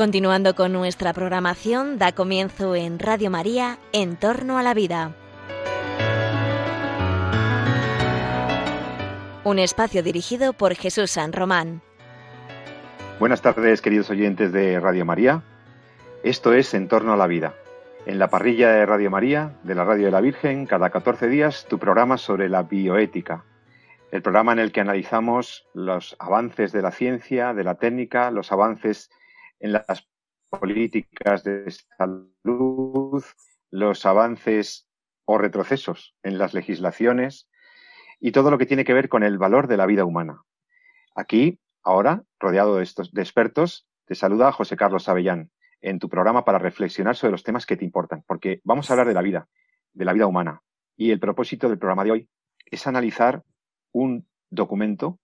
Continuando con nuestra programación, da comienzo en Radio María, En torno a la vida. Un espacio dirigido por Jesús San Román. Buenas tardes, queridos oyentes de Radio María. Esto es En torno a la vida. En la parrilla de Radio María, de la Radio de la Virgen, cada 14 días, tu programa sobre la bioética. El programa en el que analizamos los avances de la ciencia, de la técnica, los avances en las políticas de salud, los avances o retrocesos en las legislaciones y todo lo que tiene que ver con el valor de la vida humana. Aquí, ahora, rodeado de, estos, de expertos, te saluda José Carlos Avellán en tu programa para reflexionar sobre los temas que te importan, porque vamos a hablar de la vida, de la vida humana. Y el propósito del programa de hoy es analizar un documento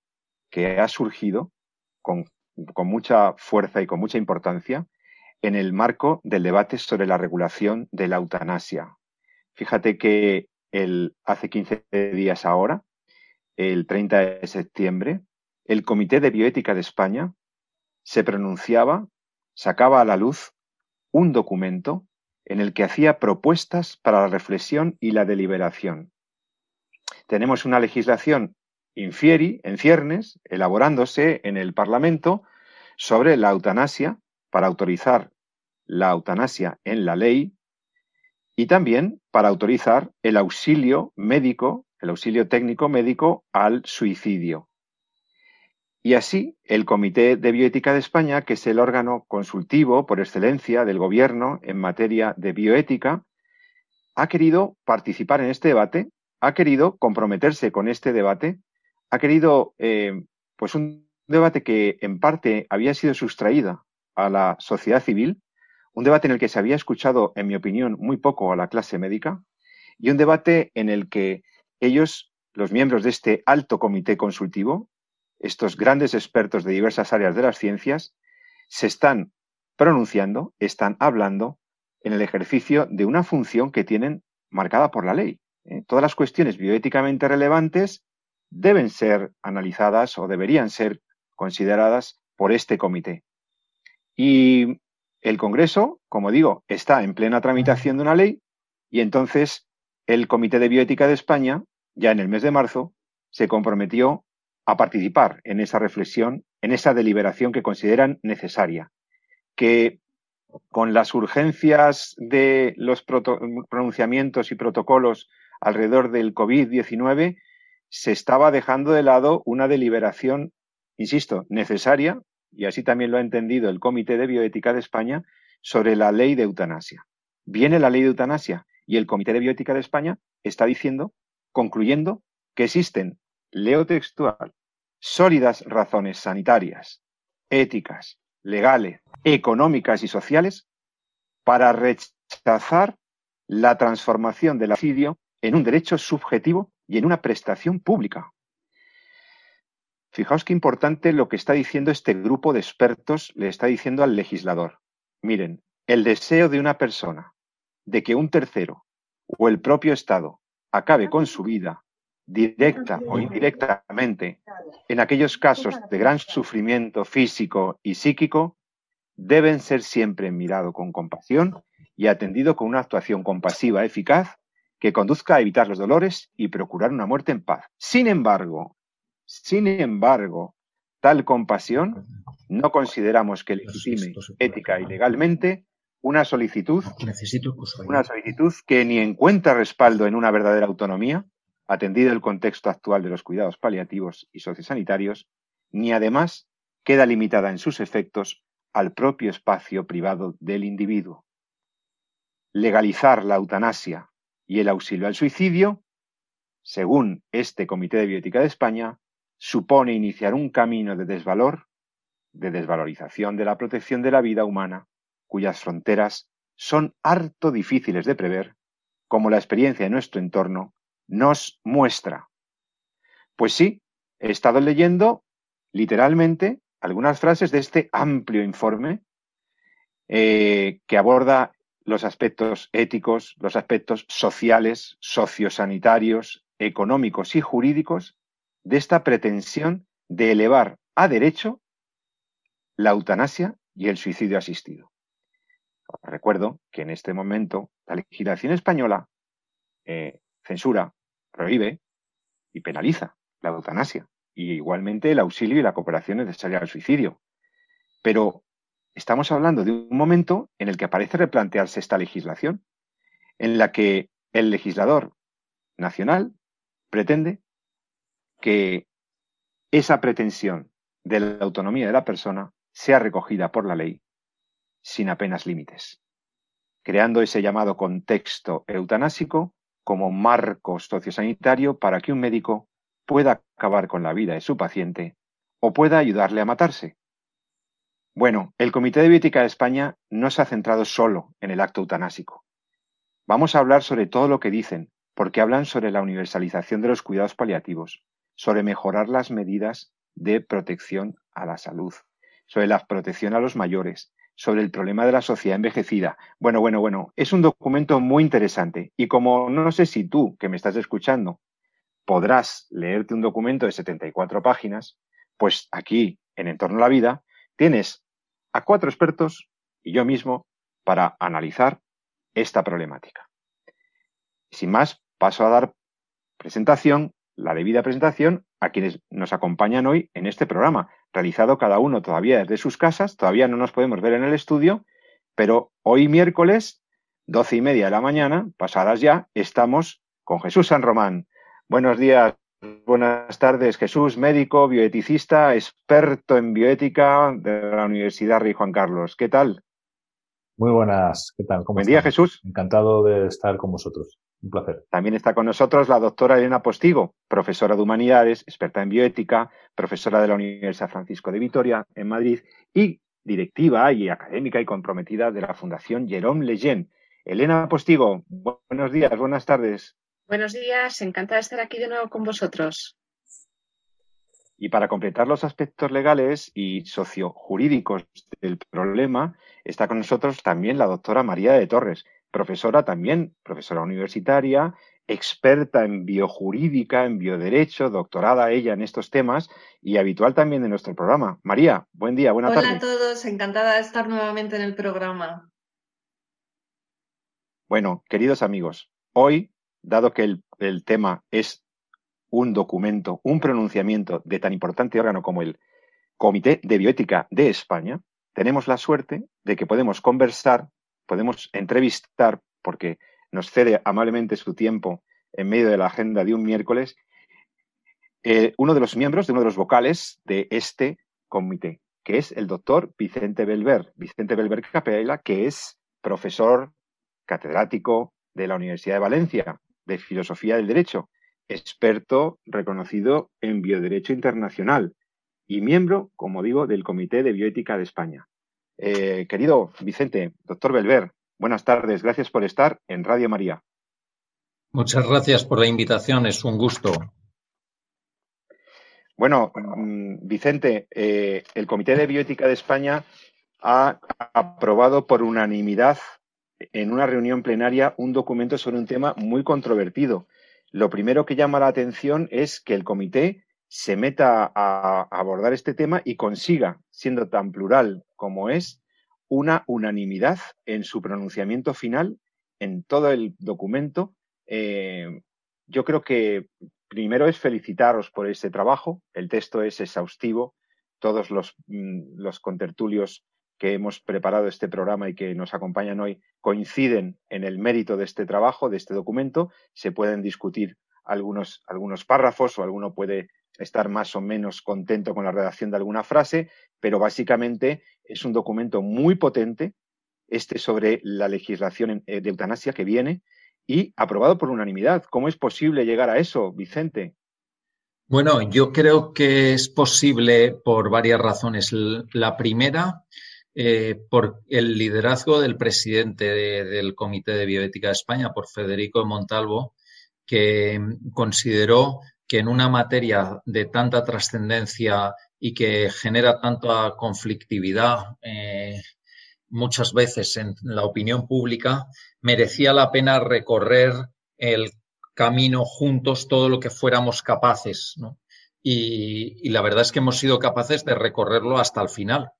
que ha surgido con con mucha fuerza y con mucha importancia en el marco del debate sobre la regulación de la eutanasia. Fíjate que hace 15 días ahora, el 30 de septiembre, el Comité de Bioética de España se pronunciaba, sacaba a la luz un documento en el que hacía propuestas para la reflexión y la deliberación. Tenemos una legislación infieri, en ciernes, elaborándose en el Parlamento sobre la eutanasia, para autorizar la eutanasia en la ley y también para autorizar el auxilio médico, el auxilio técnico médico al suicidio. Y así, el Comité de Bioética de España, que es el órgano consultivo por excelencia del Gobierno en materia de bioética, ha querido participar en este debate, ha querido comprometerse con este debate ha querido, eh, pues un debate que en parte había sido sustraída a la sociedad civil, un debate en el que se había escuchado, en mi opinión, muy poco a la clase médica, y un debate en el que ellos, los miembros de este alto comité consultivo, estos grandes expertos de diversas áreas de las ciencias, se están pronunciando, están hablando en el ejercicio de una función que tienen marcada por la ley. ¿eh? Todas las cuestiones bioéticamente relevantes deben ser analizadas o deberían ser consideradas por este comité. Y el Congreso, como digo, está en plena tramitación de una ley y entonces el Comité de Bioética de España, ya en el mes de marzo, se comprometió a participar en esa reflexión, en esa deliberación que consideran necesaria, que con las urgencias de los pronunciamientos y protocolos alrededor del COVID-19, se estaba dejando de lado una deliberación, insisto, necesaria, y así también lo ha entendido el Comité de Bioética de España, sobre la ley de eutanasia. Viene la ley de eutanasia y el Comité de Bioética de España está diciendo, concluyendo, que existen, leo textual, sólidas razones sanitarias, éticas, legales, económicas y sociales para rechazar la transformación del asidio en un derecho subjetivo y en una prestación pública. Fijaos qué importante lo que está diciendo este grupo de expertos le está diciendo al legislador. Miren, el deseo de una persona de que un tercero o el propio Estado acabe con su vida, directa o indirectamente, en aquellos casos de gran sufrimiento físico y psíquico, deben ser siempre mirado con compasión y atendido con una actuación compasiva eficaz que conduzca a evitar los dolores y procurar una muerte en paz. Sin embargo, sin embargo, tal compasión no consideramos que legitime ética y legalmente una solicitud, una solicitud que ni encuentra respaldo en una verdadera autonomía, atendido el contexto actual de los cuidados paliativos y sociosanitarios, ni además queda limitada en sus efectos al propio espacio privado del individuo. Legalizar la eutanasia y el auxilio al suicidio, según este Comité de Bioética de España, supone iniciar un camino de desvalor, de desvalorización de la protección de la vida humana, cuyas fronteras son harto difíciles de prever, como la experiencia de nuestro entorno nos muestra. Pues sí, he estado leyendo literalmente algunas frases de este amplio informe eh, que aborda los aspectos éticos, los aspectos sociales, sociosanitarios, económicos y jurídicos de esta pretensión de elevar a derecho la eutanasia y el suicidio asistido. Recuerdo que en este momento la legislación española eh, censura, prohíbe y penaliza la eutanasia y igualmente el auxilio y la cooperación necesaria al suicidio. Pero estamos hablando de un momento en el que aparece replantearse esta legislación, en la que el legislador nacional pretende que esa pretensión de la autonomía de la persona sea recogida por la ley sin apenas límites, creando ese llamado contexto eutanásico como marco sociosanitario para que un médico pueda acabar con la vida de su paciente o pueda ayudarle a matarse. Bueno, el Comité de Bioética de España no se ha centrado solo en el acto eutanásico. Vamos a hablar sobre todo lo que dicen, porque hablan sobre la universalización de los cuidados paliativos, sobre mejorar las medidas de protección a la salud, sobre la protección a los mayores, sobre el problema de la sociedad envejecida. Bueno, bueno, bueno, es un documento muy interesante y como no sé si tú, que me estás escuchando, podrás leerte un documento de 74 páginas, pues aquí, en Entorno a la Vida, tienes a cuatro expertos y yo mismo para analizar esta problemática. Sin más, paso a dar presentación, la debida presentación, a quienes nos acompañan hoy en este programa, realizado cada uno todavía desde sus casas, todavía no nos podemos ver en el estudio, pero hoy miércoles, doce y media de la mañana, pasadas ya, estamos con Jesús San Román. Buenos días, buenas tardes, Jesús, médico, bioeticista, experto en bioética de la Universidad Rey Juan Carlos. ¿Qué tal? Muy buenas, ¿qué tal? ¿Cómo Buen día, Jesús. Encantado de estar con vosotros. Un placer. También está con nosotros la doctora Elena Postigo, profesora de Humanidades, experta en bioética, profesora de la Universidad Francisco de Vitoria en Madrid y directiva y académica y comprometida de la Fundación Jerome Lejeune. Elena Postigo, buenos días, buenas tardes. Buenos días, encantada de estar aquí de nuevo con vosotros. Y para completar los aspectos legales y sociojurídicos del problema, está con nosotros también la doctora María de Torres, profesora también, profesora universitaria, experta en biojurídica, en bioderecho, doctorada ella en estos temas y habitual también de nuestro programa. María, buen día, buena tarde. Hola a todos, encantada de estar nuevamente en el programa. Bueno, queridos amigos, hoy dado que el, tema es un documento, un pronunciamiento de tan importante órgano como el Comité de Bioética de España, tenemos la suerte de que podemos conversar, podemos entrevistar, porque nos cede amablemente su tiempo en medio de la agenda de un miércoles, eh, uno de los miembros, de uno de los vocales de este comité, que es el doctor Vicente Belver. Vicente Belver Capella, que es profesor catedrático de la Universidad de Valencia, de Filosofía del Derecho, experto reconocido en Bioderecho Internacional y miembro, como digo, del Comité de Bioética de España. Eh, querido Vicente, doctor Belver, buenas tardes. Gracias por estar en Radio María. Muchas gracias por la invitación. Es un gusto. Bueno, mm, Vicente, eh, el Comité de Bioética de España ha aprobado por unanimidad en una reunión plenaria un documento sobre un tema muy controvertido. Lo primero que llama la atención es que el comité se meta a abordar este tema y consiga, siendo tan plural como es, una unanimidad en su pronunciamiento final en todo el documento. Eh, yo creo que primero es felicitaros por este trabajo. El texto es exhaustivo. Todos los, mm, los contertulios que hemos preparado este programa y que nos acompañan hoy coinciden en el mérito de este trabajo, de este documento. Se pueden discutir algunos, algunos párrafos o alguno puede estar más o menos contento con la redacción de alguna frase, pero básicamente es un documento muy potente, este sobre la legislación eh, de eutanasia que viene y aprobado por unanimidad. ¿Cómo es posible llegar a eso, Vicente? Bueno, yo creo que es posible por varias razones. La primera eh, por el liderazgo del presidente del Comité de Bioética de España, por Federico Montalvo, que consideró que en una materia de tanta trascendencia y que genera tanta conflictividad eh, muchas veces en la opinión pública, merecía la pena recorrer el camino juntos todo lo que fuéramos capaces. Y, y la verdad es que hemos sido capaces de recorrerlo hasta el final.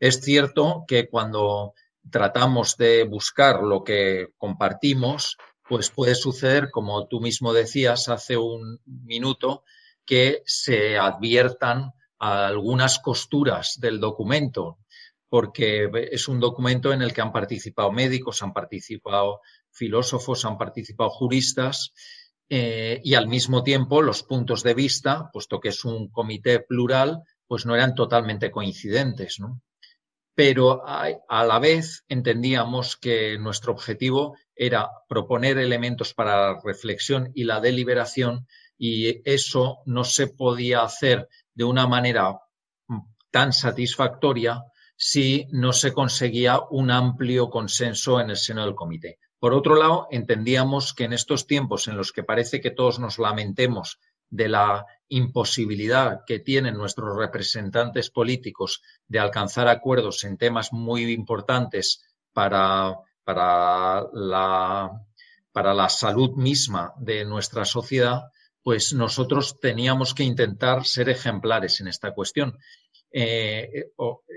Es cierto que cuando tratamos de buscar lo que compartimos, pues puede suceder, como tú mismo decías hace un minuto, que se adviertan algunas costuras del documento, porque es un documento en el que han participado médicos, han participado filósofos, han participado juristas eh, y al mismo tiempo los puntos de vista, puesto que es un comité plural, pues no eran totalmente coincidentes. Pero a la vez entendíamos que nuestro objetivo era proponer elementos para la reflexión y la deliberación y eso no se podía hacer de una manera tan satisfactoria si no se conseguía un amplio consenso en el seno del comité. Por otro lado, entendíamos que en estos tiempos en los que parece que todos nos lamentemos de la imposibilidad que tienen nuestros representantes políticos de alcanzar acuerdos en temas muy importantes para, para, la, para la salud misma de nuestra sociedad, pues nosotros teníamos que intentar ser ejemplares en esta cuestión. Eh,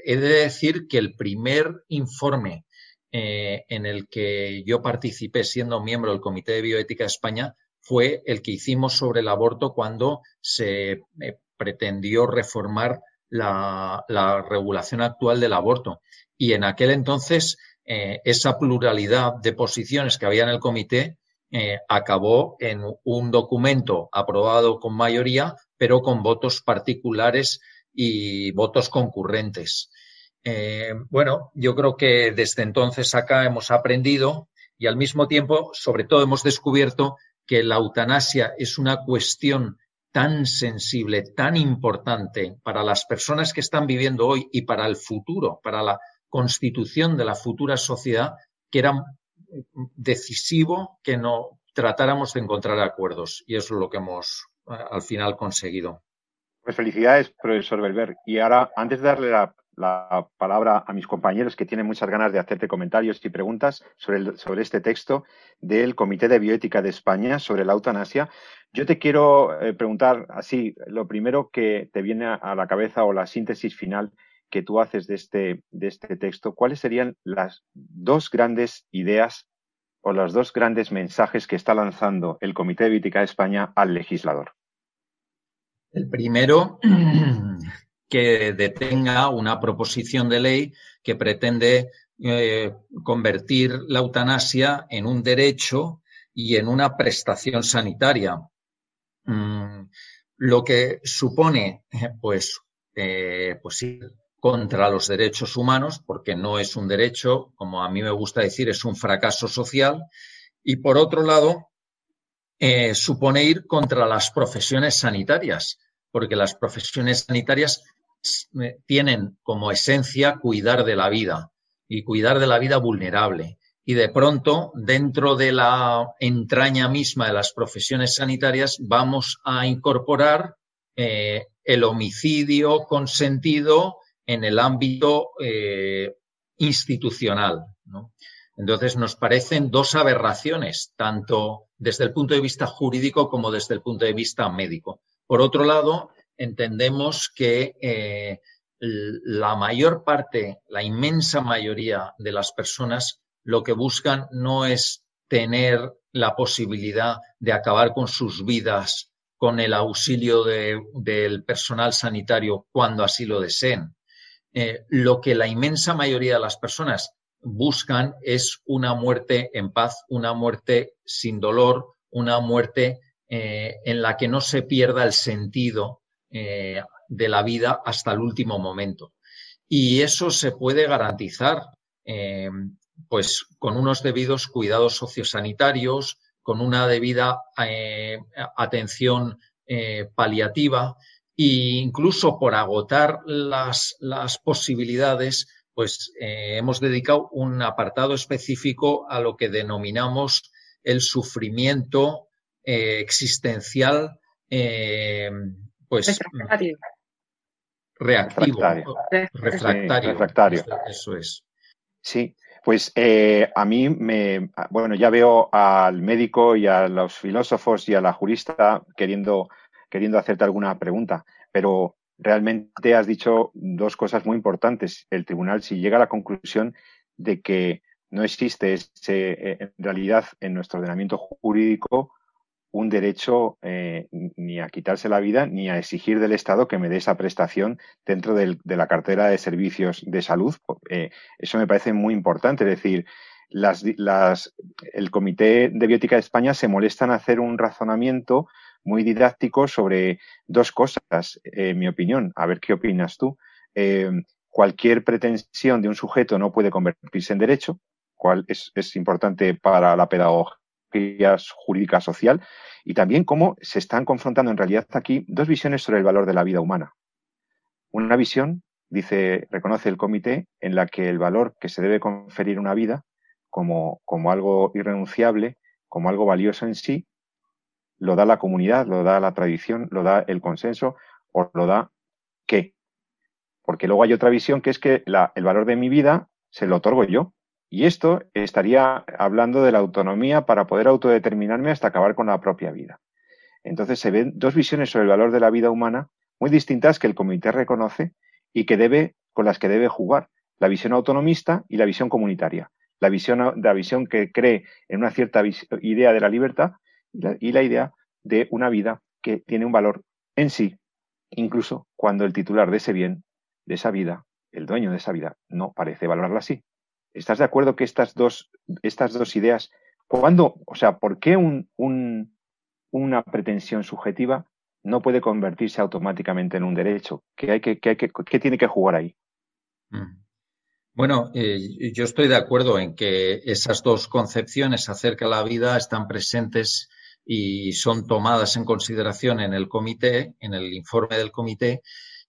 he de decir que el primer informe eh, en el que yo participé siendo miembro del Comité de Bioética de España fue el que hicimos sobre el aborto cuando se eh, pretendió reformar la, regulación actual del aborto. Y en aquel entonces esa pluralidad de posiciones que había en el comité eh, acabó en un documento aprobado con mayoría, pero con votos particulares y votos concurrentes. Eh, bueno, yo creo que desde entonces acá hemos aprendido y al mismo tiempo, sobre todo, hemos descubierto que la eutanasia es una cuestión tan sensible, tan importante para las personas que están viviendo hoy y para el futuro, para la constitución de la futura sociedad, que era decisivo que no tratáramos de encontrar acuerdos y eso es lo que hemos eh, al final conseguido. Pues felicidades, profesor Belver. Y ahora, antes de darle la, palabra a mis compañeros que tienen muchas ganas de hacerte comentarios y preguntas sobre, sobre este texto del Comité de Bioética de España sobre la eutanasia, yo te quiero eh, preguntar así, lo primero que te viene a la cabeza o la síntesis final que tú haces de este, de este texto, ¿cuáles serían las dos grandes ideas o los dos grandes mensajes que está lanzando el Comité de Bioética de España al legislador? El primero, que detenga una proposición de ley que pretende eh, convertir la eutanasia en un derecho y en una prestación sanitaria. Mm, lo que supone, pues, eh, pues contra los derechos humanos, porque no es un derecho, como a mí me gusta decir, es un fracaso social. Y por otro lado, eh, supone ir contra las profesiones sanitarias, porque las profesiones sanitarias tienen como esencia cuidar de la vida y cuidar de la vida vulnerable. Y de pronto, dentro de la entraña misma de las profesiones sanitarias, vamos a incorporar eh, el homicidio consentido en el ámbito eh, institucional. Entonces, nos parecen dos aberraciones, tanto desde el punto de vista jurídico como desde el punto de vista médico. Por otro lado, entendemos que eh, la mayor parte, la inmensa mayoría de las personas lo que buscan no es tener la posibilidad de acabar con sus vidas con el auxilio del personal sanitario cuando así lo deseen. Eh, lo que la inmensa mayoría de las personas buscan es una muerte en paz, una muerte sin dolor, una muerte eh, en la que no se pierda el sentido eh, de la vida hasta el último momento. Y eso se puede garantizar pues con unos debidos cuidados sociosanitarios, con una debida atención paliativa e incluso por agotar las, posibilidades, pues eh, hemos dedicado un apartado específico a lo que denominamos el sufrimiento eh, existencial, eh, pues reactivo, refractario. refractario. Eso es. Sí, pues a mí me, bueno, ya veo al médico y a los filósofos y a la jurista queriendo queriendo hacerte alguna pregunta, pero realmente has dicho dos cosas muy importantes. El tribunal, si llega a la conclusión de que no existe ese, eh, en realidad en nuestro ordenamiento jurídico un derecho eh, ni a quitarse la vida ni a exigir del Estado que me dé esa prestación dentro de la cartera de servicios de salud. Eh, eso me parece muy importante. Es decir, las, las, el Comité de Biótica de España se molesta en hacer un razonamiento muy didáctico sobre dos cosas, en mi opinión. A ver qué opinas tú. Eh, cualquier pretensión de un sujeto no puede convertirse en derecho, cual es, es importante para la pedagogía jurídica social, y también cómo se están confrontando en realidad aquí dos visiones sobre el valor de la vida humana. Una visión, dice, reconoce el comité, en la que el valor que se debe conferir una vida como, como algo irrenunciable, como algo valioso en sí, lo da la comunidad, lo da la tradición, lo da el consenso o lo da qué. Porque luego hay otra visión que es que el valor de mi vida se lo otorgo yo. Y esto estaría hablando de la autonomía para poder autodeterminarme hasta acabar con la propia vida. Entonces se ven dos visiones sobre el valor de la vida humana muy distintas que el comité reconoce y que debe, con las que debe jugar. La visión autonomista y la visión comunitaria. La visión, la visión que cree en una cierta idea de la libertad y la idea de una vida que tiene un valor en sí, incluso cuando el titular de ese bien, de esa vida, el dueño de esa vida, no parece valorarla así. ¿Estás de acuerdo que estas dos, estas dos ideas, cuando, o sea, por qué un, un, una pretensión subjetiva no puede convertirse automáticamente en un derecho? ¿Qué, hay que, qué, hay que, qué tiene que jugar ahí? Mm. Bueno, eh, yo estoy de acuerdo en que esas dos concepciones acerca de la vida están presentes y son tomadas en consideración en el comité, en el informe del comité,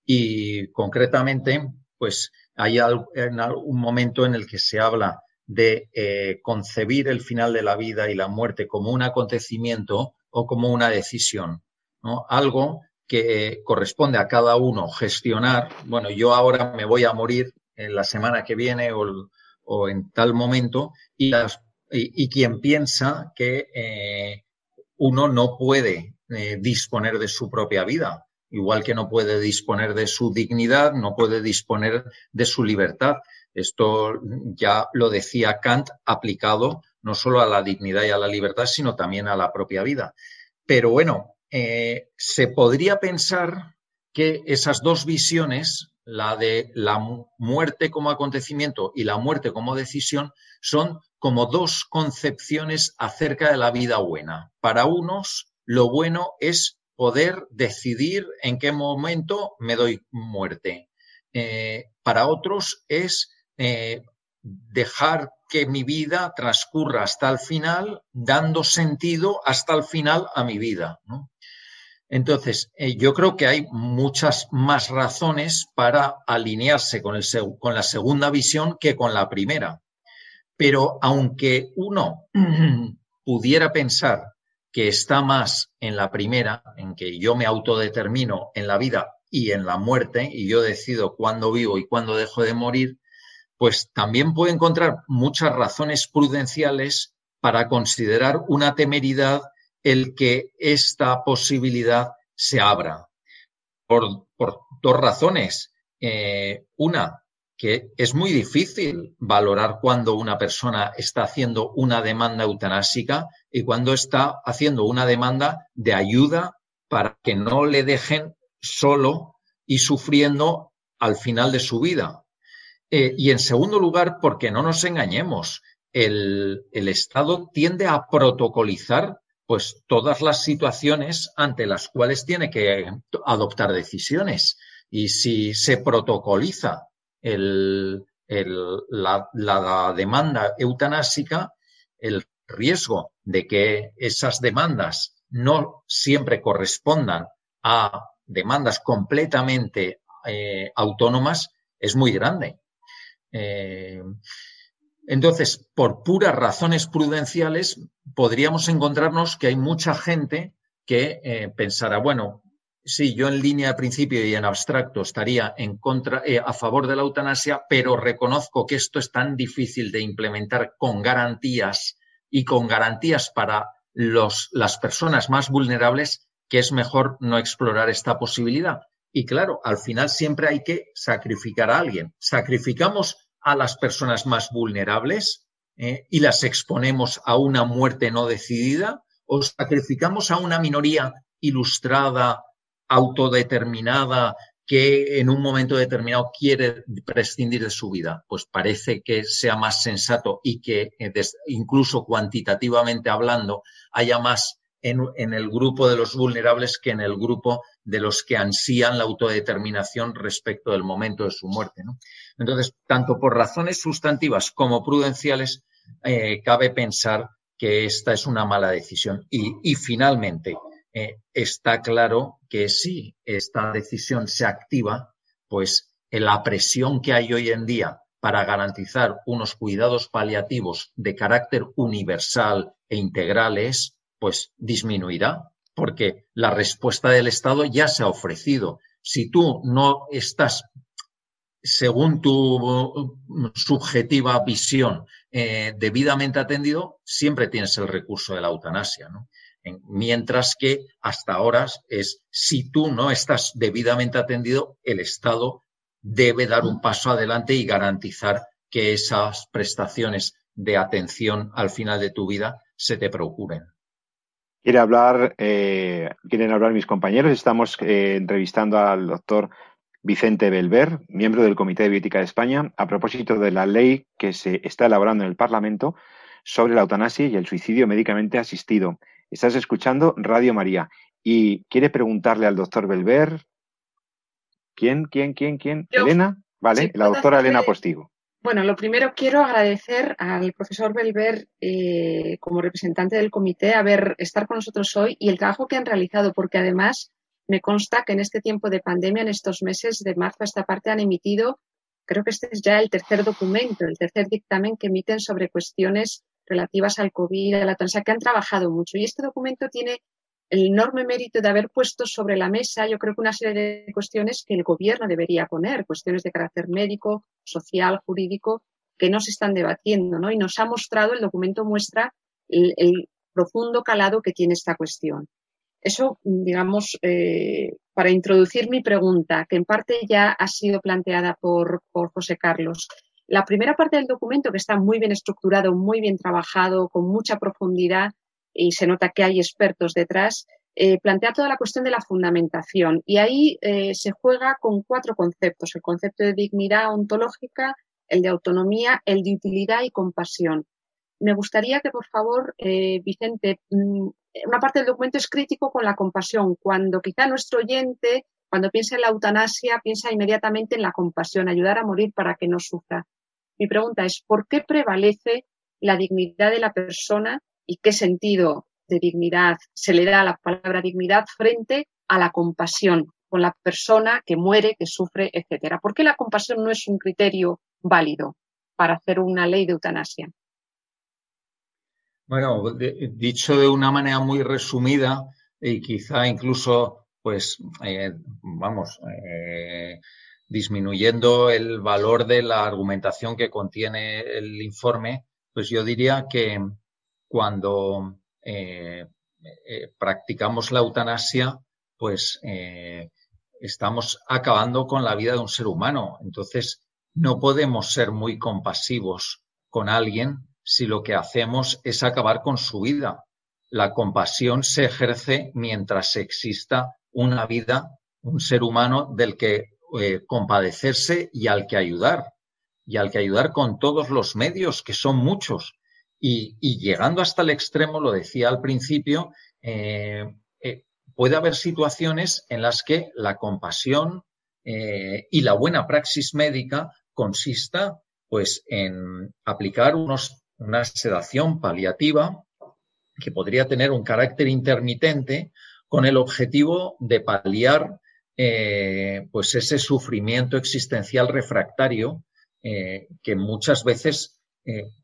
y concretamente, pues hay algún momento en el que se habla de eh, concebir el final de la vida y la muerte como un acontecimiento o como una decisión, ¿no? Algo que corresponde a cada uno gestionar. Bueno, yo ahora me voy a morir en la semana que viene o, en tal momento y, las, y, quien piensa que eh, uno no puede eh, disponer de su propia vida, igual que no puede disponer de su dignidad, no puede disponer de su libertad. Esto ya lo decía Kant aplicado no solo a la dignidad y a la libertad, sino también a la propia vida. Pero bueno, eh, se podría pensar que esas dos visiones, la de la muerte como acontecimiento y la muerte como decisión, son como dos concepciones acerca de la vida buena. Para unos, lo bueno es poder decidir en qué momento me doy muerte. Eh, para otros es eh, dejar que mi vida transcurra hasta el final, dando sentido hasta el final a mi vida. Entonces, eh, yo creo que hay muchas más razones para alinearse con, el, con la segunda visión que con la primera. Pero aunque uno pudiera pensar que está más en la primera, en que yo me autodetermino en la vida y en la muerte, y yo decido cuándo vivo y cuándo dejo de morir, pues también puedo encontrar muchas razones prudenciales para considerar una temeridad el que esta posibilidad se abra. Por, dos razones. Eh, una, que es muy difícil valorar cuando una persona está haciendo una demanda eutanásica y cuando está haciendo una demanda de ayuda para que no le dejen solo y sufriendo al final de su vida. Eh, y en segundo lugar, porque no nos engañemos, el, el Estado tiende a protocolizar pues todas las situaciones ante las cuales tiene que adoptar decisiones. Y si se protocoliza la, demanda eutanásica, el riesgo de que esas demandas no siempre correspondan a demandas completamente eh, autónomas es muy grande. Eh, entonces, por puras razones prudenciales, podríamos encontrarnos que hay mucha gente que eh, pensará, bueno, Sí, yo en línea de principio y en abstracto estaría en contra, eh, a favor de la eutanasia, pero reconozco que esto es tan difícil de implementar con garantías y con garantías para los, las personas más vulnerables que es mejor no explorar esta posibilidad. Y claro, al final siempre hay que sacrificar a alguien. Sacrificamos a las personas más vulnerables eh, y las exponemos a una muerte no decidida o sacrificamos a una minoría ilustrada, autodeterminada, que en un momento determinado quiere prescindir de su vida, pues parece que sea más sensato y que eh, incluso cuantitativamente hablando haya más en, el grupo de los vulnerables que en el grupo de los que ansían la autodeterminación respecto del momento de su muerte. Entonces, tanto por razones sustantivas como prudenciales, eh, cabe pensar que esta es una mala decisión. Y, finalmente, eh, está claro que si esta decisión se activa, pues la presión que hay hoy en día para garantizar unos cuidados paliativos de carácter universal e integrales pues disminuirá, porque la respuesta del Estado ya se ha ofrecido. Si tú no estás, según tu subjetiva visión, eh, debidamente atendido, siempre tienes el recurso de la eutanasia. Mientras que hasta ahora es, si tú no estás debidamente atendido, el Estado debe dar un paso adelante y garantizar que esas prestaciones de atención al final de tu vida se te procuren. Quiere hablar, eh, quieren hablar mis compañeros. Estamos eh, entrevistando al doctor Vicente Belver, miembro del Comité de Bioética de España, a propósito de la ley que se está elaborando en el Parlamento sobre la eutanasia y el suicidio médicamente asistido. Estás escuchando Radio María y quiere preguntarle al doctor Belver. ¿Quién, quién, quién, quién? ¿Elena? Vale, la doctora Elena Postigo. Bueno, lo primero quiero agradecer al profesor Belver eh, como representante del comité haber estar con nosotros hoy y el trabajo que han realizado, porque además me consta que en este tiempo de pandemia, en estos meses de marzo a esta parte, han emitido, creo que este es ya el tercer documento, el tercer dictamen que emiten sobre cuestiones relativas al COVID, a la transa, que han trabajado mucho. Y este documento tiene el enorme mérito de haber puesto sobre la mesa, yo creo que una serie de cuestiones que el gobierno debería poner, cuestiones de carácter médico, social, jurídico, que no se están debatiendo, ¿no? Y nos ha mostrado, el documento muestra el, profundo calado que tiene esta cuestión. Eso, digamos, eh, para introducir mi pregunta, que en parte ya ha sido planteada por, por José Carlos. La primera parte del documento, que está muy bien estructurado, muy bien trabajado, con mucha profundidad, y se nota que hay expertos detrás, eh, plantea toda la cuestión de la fundamentación. Y ahí eh, se juega con cuatro conceptos, el concepto de dignidad ontológica, el de autonomía, el de utilidad y compasión. Me gustaría que, por favor, eh, Vicente, mm, una parte del documento es crítico con la compasión, cuando quizá nuestro oyente, cuando piensa en la eutanasia, piensa inmediatamente en la compasión, ayudar a morir para que no sufra. Mi pregunta es, ¿por qué prevalece la dignidad de la persona y qué sentido de dignidad se le da a la palabra dignidad frente a la compasión con la persona que muere, que sufre, etcétera. ¿Por qué la compasión no es un criterio válido para hacer una ley de eutanasia? Bueno, dicho de una manera muy resumida y quizá incluso, pues, eh, vamos, eh, disminuyendo el valor de la argumentación que contiene el informe, pues yo diría que cuando eh, eh, practicamos la eutanasia, pues eh, estamos acabando con la vida de un ser humano. Entonces, no podemos ser muy compasivos con alguien si lo que hacemos es acabar con su vida. La compasión se ejerce mientras exista una vida, un ser humano del que compadecerse y al que ayudar. Y al que ayudar con todos los medios, que son muchos. Y, llegando hasta el extremo, lo decía al principio, eh, eh, puede haber situaciones en las que la compasión eh, y la buena praxis médica consista pues en aplicar unos, una sedación paliativa que podría tener un carácter intermitente con el objetivo de paliar pues ese sufrimiento existencial refractario que muchas veces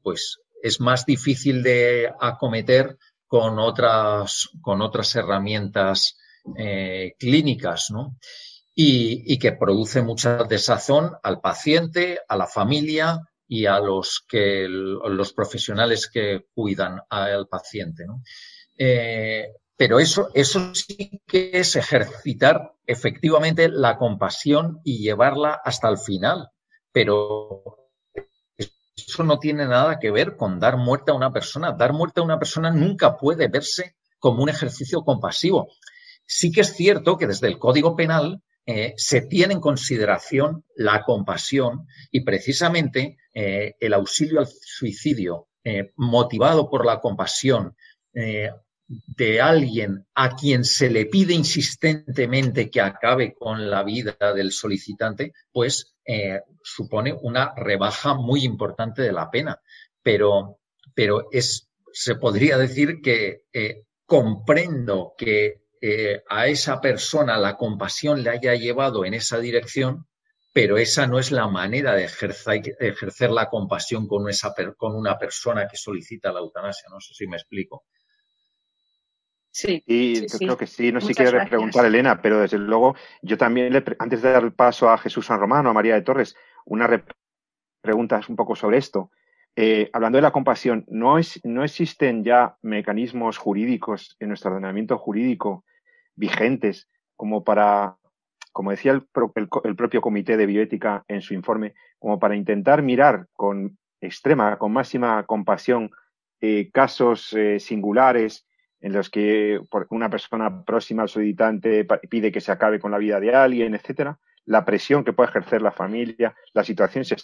pues es más difícil de acometer con otras, con otras herramientas eh, clínicas, ¿no? Y, que produce mucha desazón al paciente, a la familia y a los que los profesionales que cuidan al paciente. ¿no? Eh, pero eso, eso sí que es ejercitar efectivamente la compasión y llevarla hasta el final. Pero eso no tiene nada que ver con dar muerte a una persona. Dar muerte a una persona nunca puede verse como un ejercicio compasivo. Sí que es cierto que desde el Código Penal eh, se tiene en consideración la compasión y precisamente eh, el auxilio al suicidio eh, motivado por la compasión de alguien a quien se le pide insistentemente que acabe con la vida del solicitante, pues supone una rebaja muy importante de la pena. Pero, pero es, se podría decir que comprendo que eh, a esa persona la compasión le haya llevado en esa dirección, pero esa no es la manera de ejercer, la compasión con, esa, con una persona que solicita la eutanasia. No sé si me explico. Sí, y creo que sí. No sé si quiere preguntar Elena, pero desde luego yo también, le, antes de dar el paso a Jesús San Romano, a María de Torres, una pregunta un poco sobre esto. Eh, hablando de la compasión, ¿no, es, ¿no existen ya mecanismos jurídicos en nuestro ordenamiento jurídico vigentes como para, como decía el, propio Comité de Bioética en su informe, como para intentar mirar con extrema, con máxima compasión eh, casos eh, singulares en los que una persona próxima al solicitante pide que se acabe con la vida de alguien, etcétera, la presión que puede ejercer la familia, las situaciones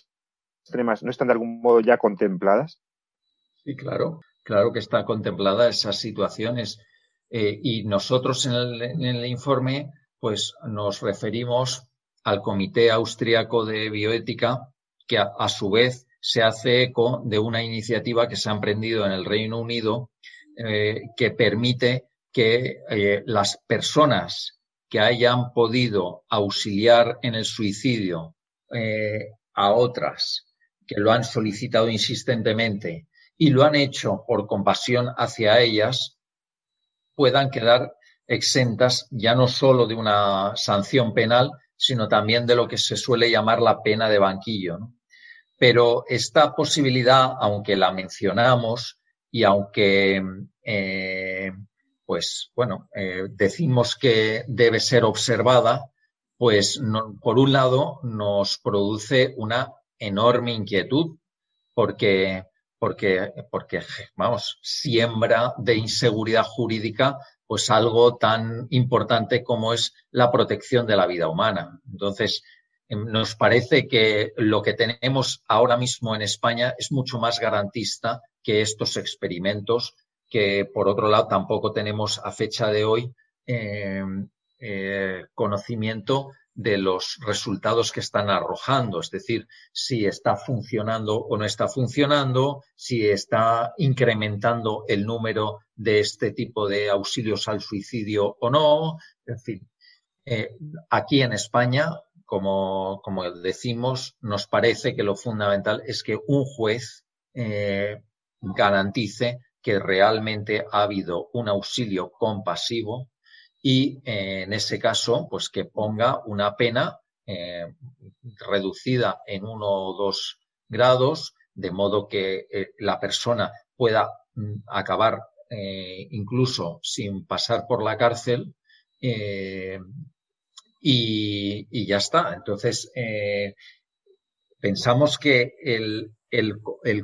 extremas, ¿no están de algún modo ya contempladas? Sí, claro, claro que está contemplada esas situaciones. Eh, y nosotros en el, informe, pues nos referimos al Comité Austriaco de Bioética, que a, su vez se hace eco de una iniciativa que se ha emprendido en el Reino Unido eh, que permite que eh, las personas que hayan podido auxiliar en el suicidio a otras que lo han solicitado insistentemente y lo han hecho por compasión hacia ellas, puedan quedar exentas ya no solo de una sanción penal, sino también de lo que se suele llamar la pena de banquillo. Pero esta posibilidad, aunque la mencionamos y aunque, eh, pues bueno, eh, decimos que debe ser observada, pues por un lado nos produce una enorme inquietud porque porque, porque, vamos, siembra de inseguridad jurídica pues algo tan importante como es la protección de la vida humana. Entonces, nos parece que lo que tenemos ahora mismo en España es mucho más garantista que estos experimentos que, por otro lado, tampoco tenemos a fecha de hoy em, eh, conocimiento de los resultados que están arrojando, es decir, si está funcionando o no está funcionando, si está incrementando el número de este tipo de auxilios al suicidio o no, en fin. Eh, aquí en España, como, como, decimos, nos parece que lo fundamental es que un juez eh, garantice que realmente ha habido un auxilio compasivo y eh, en ese caso, pues que ponga una pena eh, reducida en uno o dos grados, de modo que la persona pueda mm, acabar incluso sin pasar por la cárcel y, ya está. Entonces, pensamos que el, el,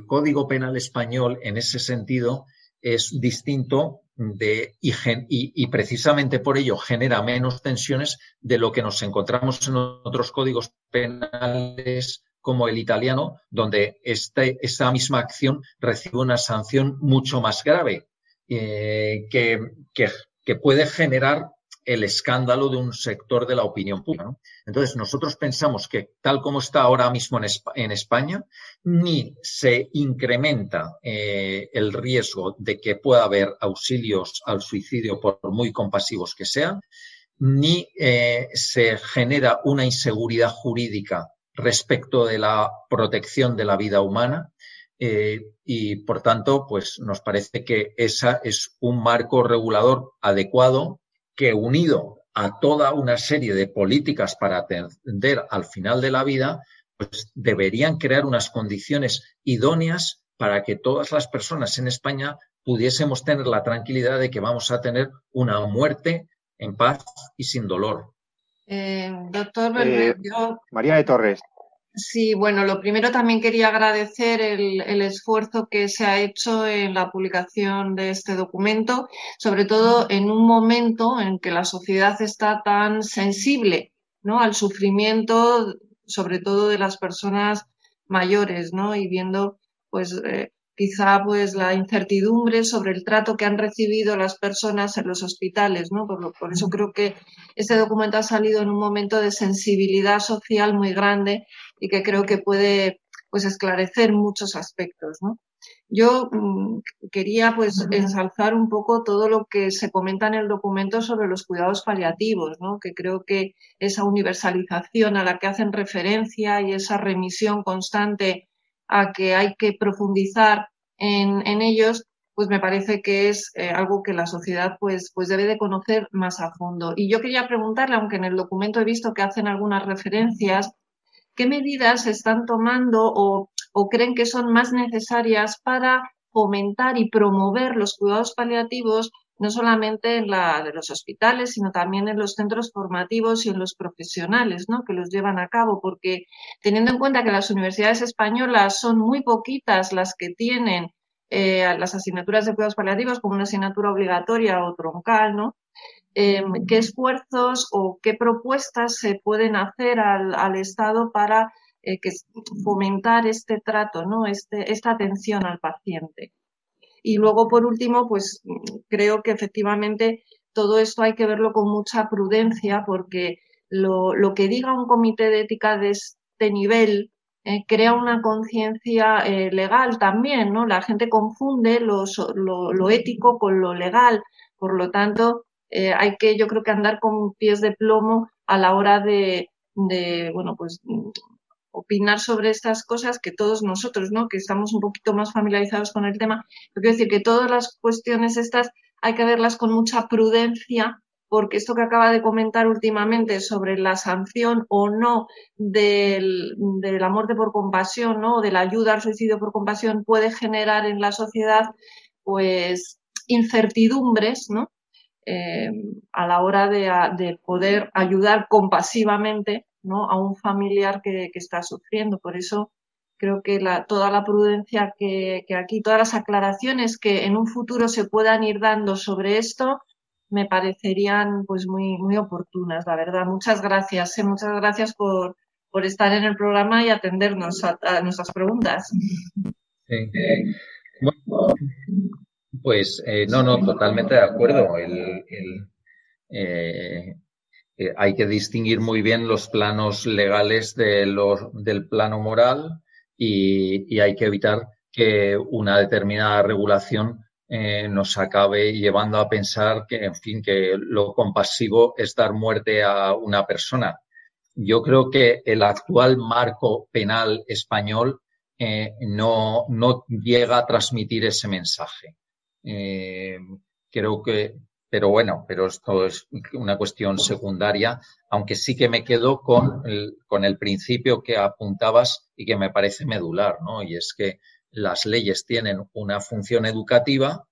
Código Penal español en ese sentido es distinto de, y, y, precisamente por ello genera menos tensiones de lo que nos encontramos en otros códigos penales como el italiano, donde este, esta misma acción recibe una sanción mucho más grave, eh, que, que, que, puede generar el escándalo de un sector de la opinión pública. Entonces, nosotros pensamos que tal como está ahora mismo en, España, ni se incrementa eh, el riesgo de que pueda haber auxilios al suicidio, por muy compasivos que sean, ni eh, se genera una inseguridad jurídica respecto de la protección de la vida humana, eh, y por tanto, pues nos parece que esa es un marco regulador adecuado que unido a toda una serie de políticas para atender al final de la vida, pues deberían crear unas condiciones idóneas para que todas las personas en España pudiésemos tener la tranquilidad de que vamos a tener una muerte en paz y sin dolor. Eh, doctor eh, María de Torres. Sí, bueno, lo primero también quería agradecer el, el, esfuerzo que se ha hecho en la publicación de este documento, sobre todo en un momento en que la sociedad está tan sensible ¿no? al sufrimiento, sobre todo de las personas mayores, ¿no? Y viendo pues eh, quizá pues la incertidumbre sobre el trato que han recibido las personas en los hospitales, ¿no? Por, por, eso creo que este documento ha salido en un momento de sensibilidad social muy grande y que creo que puede pues esclarecer muchos aspectos, ¿no? Yo mm, quería pues ensalzar un poco todo lo que se comenta en el documento sobre los cuidados paliativos, ¿no? que creo que esa universalización a la que hacen referencia y esa remisión constante a que hay que profundizar en, en ellos, pues me parece que es eh, algo que la sociedad pues, pues debe de conocer más a fondo. Y yo quería preguntarle, aunque en el documento he visto que hacen algunas referencias, ¿qué medidas se están tomando o, o creen que son más necesarias para fomentar y promover los cuidados paliativos no solamente en la de los hospitales, sino también en los centros formativos y en los profesionales, ¿no? Que los llevan a cabo, porque teniendo en cuenta que las universidades españolas son muy poquitas las que tienen eh, las asignaturas de cuidados paliativos como una asignatura obligatoria o troncal, ¿no? Em, ¿Qué esfuerzos o qué propuestas se pueden hacer al, al Estado para eh, que fomentar este trato, ¿no? Este, esta atención al paciente? Y luego, por último, pues creo que efectivamente todo esto hay que verlo con mucha prudencia porque lo, lo que diga un comité de ética de este nivel eh, crea una conciencia eh, legal también, ¿no? La gente confunde lo, lo, ético con lo legal. Por lo tanto, eh, hay que, yo creo que andar con pies de plomo a la hora de, de bueno, pues opinar sobre estas cosas que todos nosotros, ¿no? Que estamos un poquito más familiarizados con el tema. Pero quiero decir que todas las cuestiones estas hay que verlas con mucha prudencia porque esto que acaba de comentar últimamente sobre la sanción o no del, de la muerte por compasión, ¿no? de la ayuda al suicidio por compasión puede generar en la sociedad, pues, incertidumbres, ¿no? Eh, a la hora de, poder ayudar compasivamente ¿no? a un familiar que, está sufriendo. Por eso creo que la, toda la prudencia que, aquí, todas las aclaraciones que en un futuro se puedan ir dando sobre esto, me parecerían pues muy, muy oportunas, la verdad. Muchas gracias, ¿eh? muchas gracias por, por estar en el programa y atendernos a, nuestras preguntas. Pues eh, no, no, totalmente de acuerdo. El, eh, eh, hay que distinguir muy bien los planos legales de los, del plano moral y, hay que evitar que una determinada regulación eh, nos acabe llevando a pensar que, en fin, que lo compasivo es dar muerte a una persona. Yo creo que el actual marco penal español eh, no, llega a transmitir ese mensaje. Creo que pero bueno, pero esto es una cuestión secundaria, aunque sí que me quedo con el, con el principio que apuntabas y que me parece medular, ¿no? Y es que las leyes tienen una función educativa,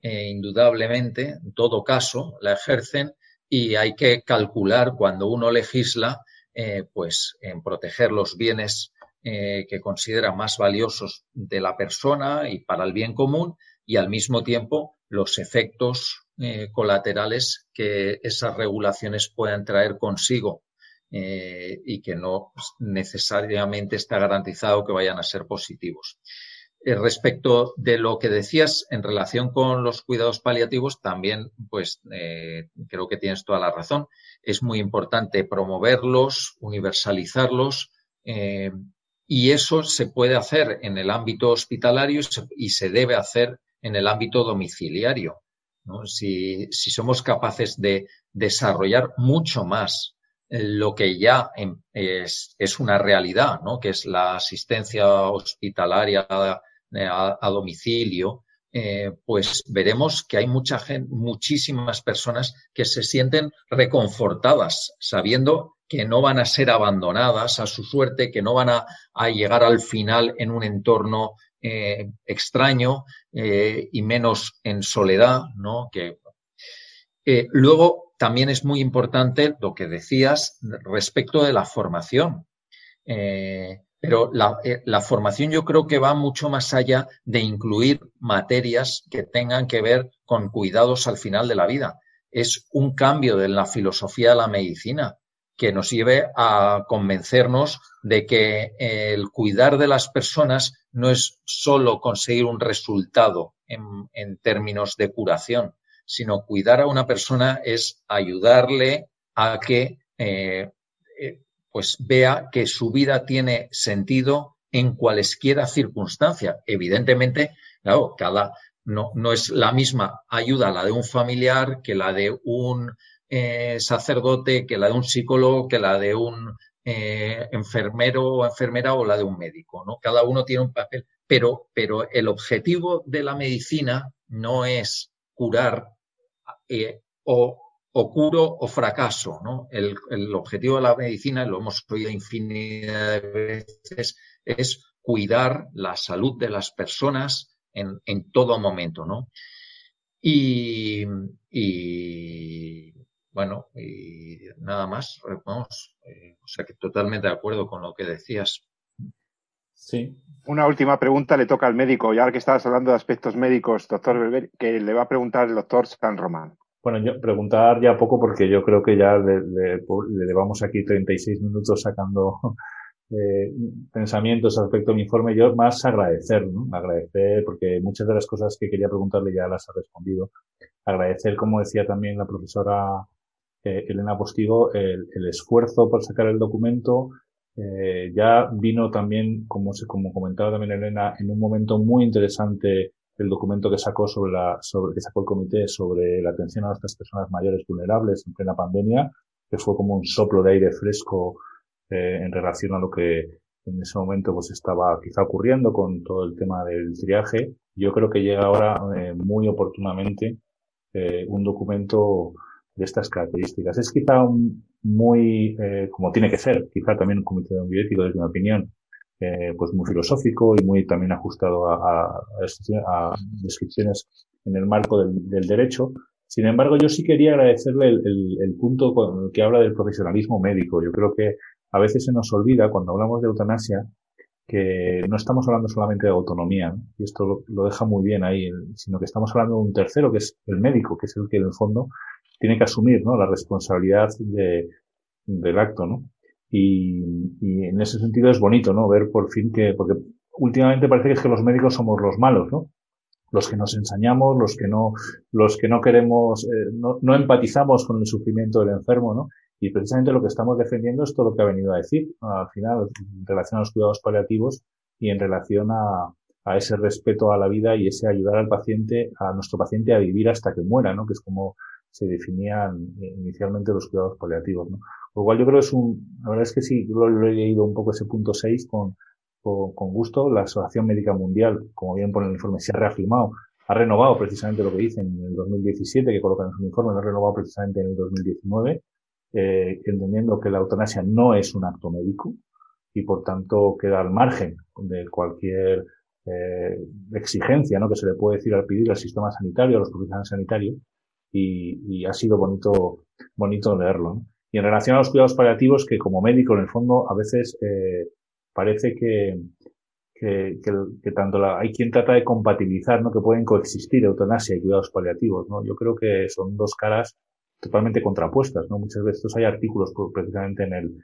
eh, indudablemente, en todo caso, la ejercen y hay que calcular cuando uno legisla, eh, pues en proteger los bienes eh, que considera más valiosos de la persona y para el bien común y al mismo tiempo los efectos eh, colaterales que esas regulaciones puedan traer consigo eh, y que no necesariamente está garantizado que vayan a ser positivos. Eh, respecto de lo que decías en relación con los cuidados paliativos, también, pues, creo que tienes toda la razón. Es muy importante promoverlos, universalizarlos, y eso se puede hacer en el ámbito hospitalario y se debe hacer en el ámbito domiciliario. Si, somos capaces de desarrollar mucho más lo que ya es, una realidad, ¿no? que es la asistencia hospitalaria a, a domicilio, eh, pues veremos que hay mucha muchísimas personas que se sienten reconfortadas, sabiendo que no van a ser abandonadas a su suerte, que no van a llegar al final en un entorno eh, extraño eh, y menos en soledad, ¿no? Que, luego, también es muy importante lo que decías respecto de la formación. pero la, la, formación yo creo que va mucho más allá de incluir materias que tengan que ver con cuidados al final de la vida. Es un cambio de la filosofía de la medicina que nos lleve a convencernos de que el cuidar de las personas no es solo conseguir un resultado en, términos de curación, sino cuidar a una persona es ayudarle a que eh, eh, pues vea que su vida tiene sentido en cualesquiera circunstancia. Evidentemente, claro, cada no, no es la misma ayuda la de un familiar que la de un eh, sacerdote, que la de un psicólogo, que la de un eh, enfermero o enfermera o la de un médico, ¿no? Cada uno tiene un papel, pero, pero el objetivo de la medicina no es curar eh, o, o, curo o fracaso, ¿no? El, el, objetivo de la medicina, lo hemos oído infinidad de veces, es cuidar la salud de las personas en, en todo momento, ¿no? Y, y, bueno, y nada más, vamos, eh, o sea que totalmente de acuerdo con lo que decías. Sí. Una última pregunta le toca al médico, ya que estabas hablando de aspectos médicos, doctor Belver, que le va a preguntar el doctor San Román. Bueno, yo preguntar ya poco porque yo creo que ya le, le, le llevamos aquí 36 minutos sacando eh, pensamientos respecto a mi informe. Yo más agradecer, ¿no? Agradecer porque muchas de las cosas que quería preguntarle ya las ha respondido. Agradecer, como decía también la profesora eh, Elena Postigo, el, esfuerzo por sacar el documento. Eh, ya vino también, como, se, como comentaba también Elena, en un momento muy interesante el documento que sacó sobre la, sobre, que sacó el comité sobre la atención a nuestras personas mayores vulnerables en plena pandemia, que fue como un soplo de aire fresco eh, en relación a lo que en ese momento pues estaba quizá ocurriendo con todo el tema del triaje. Yo creo que llega ahora muy oportunamente un documento de estas características. Es quizá un, muy, eh, como tiene que ser, quizá también un comité de bioético, desde mi opinión, eh, pues muy filosófico y muy también ajustado a, descripciones en el marco del, derecho. Sin embargo, yo sí quería agradecerle el, el, el punto que habla del profesionalismo médico. Yo creo que a veces se nos olvida cuando hablamos de eutanasia que no estamos hablando solamente de autonomía, y esto lo, deja muy bien ahí, sino que estamos hablando de un tercero, que es el médico, que es el que en el fondo tiene que asumir ¿no? la responsabilidad de, del acto, ¿no? Y, y, en ese sentido es bonito, ¿no? Ver por fin que, porque últimamente parece que es que los médicos somos los malos, ¿no? Los que nos ensañamos, los que no, los que no queremos, eh, no, no, empatizamos con el sufrimiento del enfermo, ¿no? Y precisamente lo que estamos defendiendo es todo lo que ha venido a decir, al final, en relación a los cuidados paliativos y en relación a, a ese respeto a la vida y ese ayudar al paciente, a nuestro paciente a vivir hasta que muera, ¿no? Que es como se definían inicialmente los cuidados paliativos, ¿no? Por lo cual yo creo que es un, la verdad es que sí, lo, lo he leído un poco ese punto 6 con, con, con, gusto. La Asociación Médica Mundial, como bien pone el informe, se ha reafirmado, ha renovado precisamente lo que dice en el 2017, que colocan en su informe, lo ha renovado precisamente en el 2019, eh, entendiendo que la eutanasia no es un acto médico y por tanto queda al margen de cualquier eh, exigencia ¿no? que se le puede decir al pedir al sistema sanitario, a los profesionales sanitarios, y, y ha sido bonito, bonito leerlo. ¿no? Y en relación a los cuidados paliativos, que como médico, en el fondo, a veces eh, parece que, que, que, que tanto la, hay quien trata de compatibilizar, ¿no? Que pueden coexistir eutanasia y cuidados paliativos, ¿no? Yo creo que son dos caras totalmente contrapuestas, ¿no? Muchas veces hay artículos precisamente en el,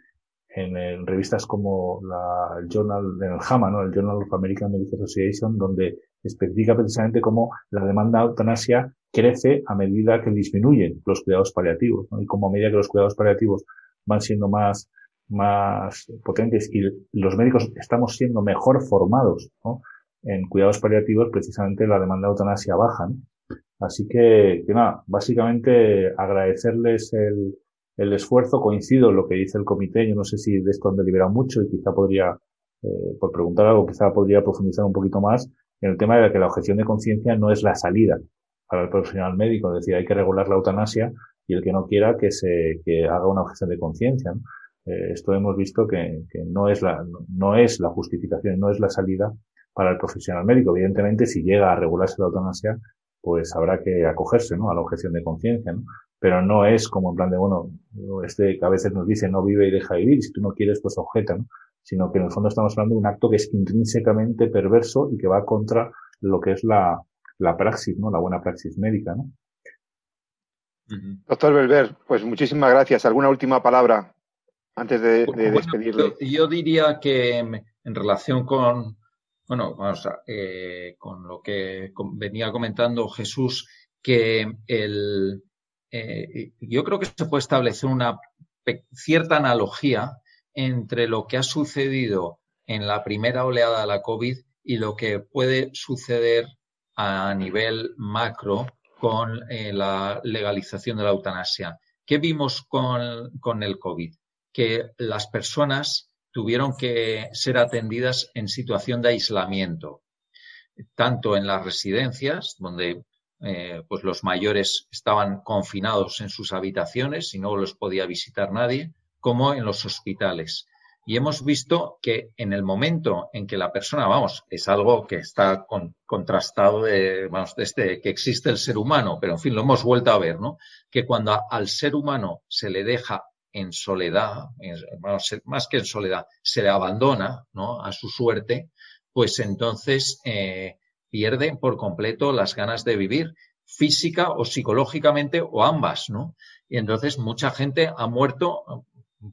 en, en, revistas como la, el Journal, en el JAMA, ¿no? El Journal of American Medical Association, donde especifica precisamente cómo la demanda de eutanasia crece a medida que disminuyen los cuidados paliativos, ¿no? Y como a medida que los cuidados paliativos van siendo más, más potentes y los médicos estamos siendo mejor formados, ¿no? En cuidados paliativos, precisamente la demanda de eutanasia baja, ¿no? Así que, que nada, básicamente agradecerles el, el esfuerzo, coincido en lo que dice el comité, yo no sé si de esto han deliberado mucho y quizá podría, eh, por preguntar algo, quizá podría profundizar un poquito más en el tema de que la objeción de conciencia no es la salida para el profesional médico, decir, hay que regular la eutanasia y el que no quiera que se que haga una objeción de conciencia. Eh, esto hemos visto que, que, no es la no es la justificación, no es la salida para el profesional médico. Evidentemente, si llega a regularse la eutanasia, pues habrá que acogerse, ¿no? A la objeción de conciencia, ¿no? Pero no es como en plan de, bueno, este que a veces nos dice no vive y deja vivir, si tú no quieres, pues objeta, ¿no? Sino que en el fondo estamos hablando de un acto que es intrínsecamente perverso y que va contra lo que es la, la praxis, ¿no? La buena praxis médica, ¿no? Doctor Belver, pues muchísimas gracias. ¿Alguna última palabra antes de, despedirle? Yo, diría que en relación con, bueno, vamos a, eh, con lo que venía comentando Jesús, que el, eh, yo creo que se puede establecer una cierta analogía entre lo que ha sucedido en la primera oleada de la COVID y lo que puede suceder a nivel macro con eh, la legalización de la eutanasia. ¿Qué vimos con, el COVID? Que las personas tuvieron que ser atendidas en situación de aislamiento, tanto en las residencias, donde eh, pues los mayores estaban confinados en sus habitaciones y no los podía visitar nadie, como en los hospitales. Y hemos visto que en el momento en que la persona, vamos, es algo que está contrastado de, vamos, desde que existe el ser humano, pero en fin, lo hemos vuelto a ver, ¿no? Que cuando al ser humano se le deja en soledad, más que en soledad, se le abandona, ¿no? A su suerte, pues entonces eh, pierde por completo las ganas de vivir, física o psicológicamente o ambas, ¿no? Y entonces mucha gente ha muerto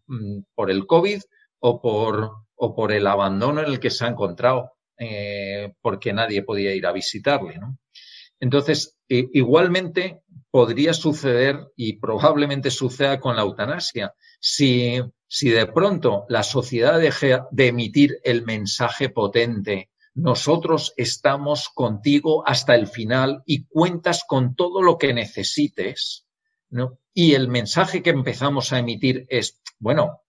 mm, por el COVID o por, o por el abandono en el que se ha encontrado, eh, porque nadie podía ir a visitarle. ¿no? Entonces, igualmente podría suceder y probablemente suceda con la eutanasia. Si, si de pronto la sociedad deja de emitir el mensaje potente, nosotros estamos contigo hasta el final y cuentas con todo lo que necesites, ¿no? Y el mensaje que empezamos a emitir es, bueno,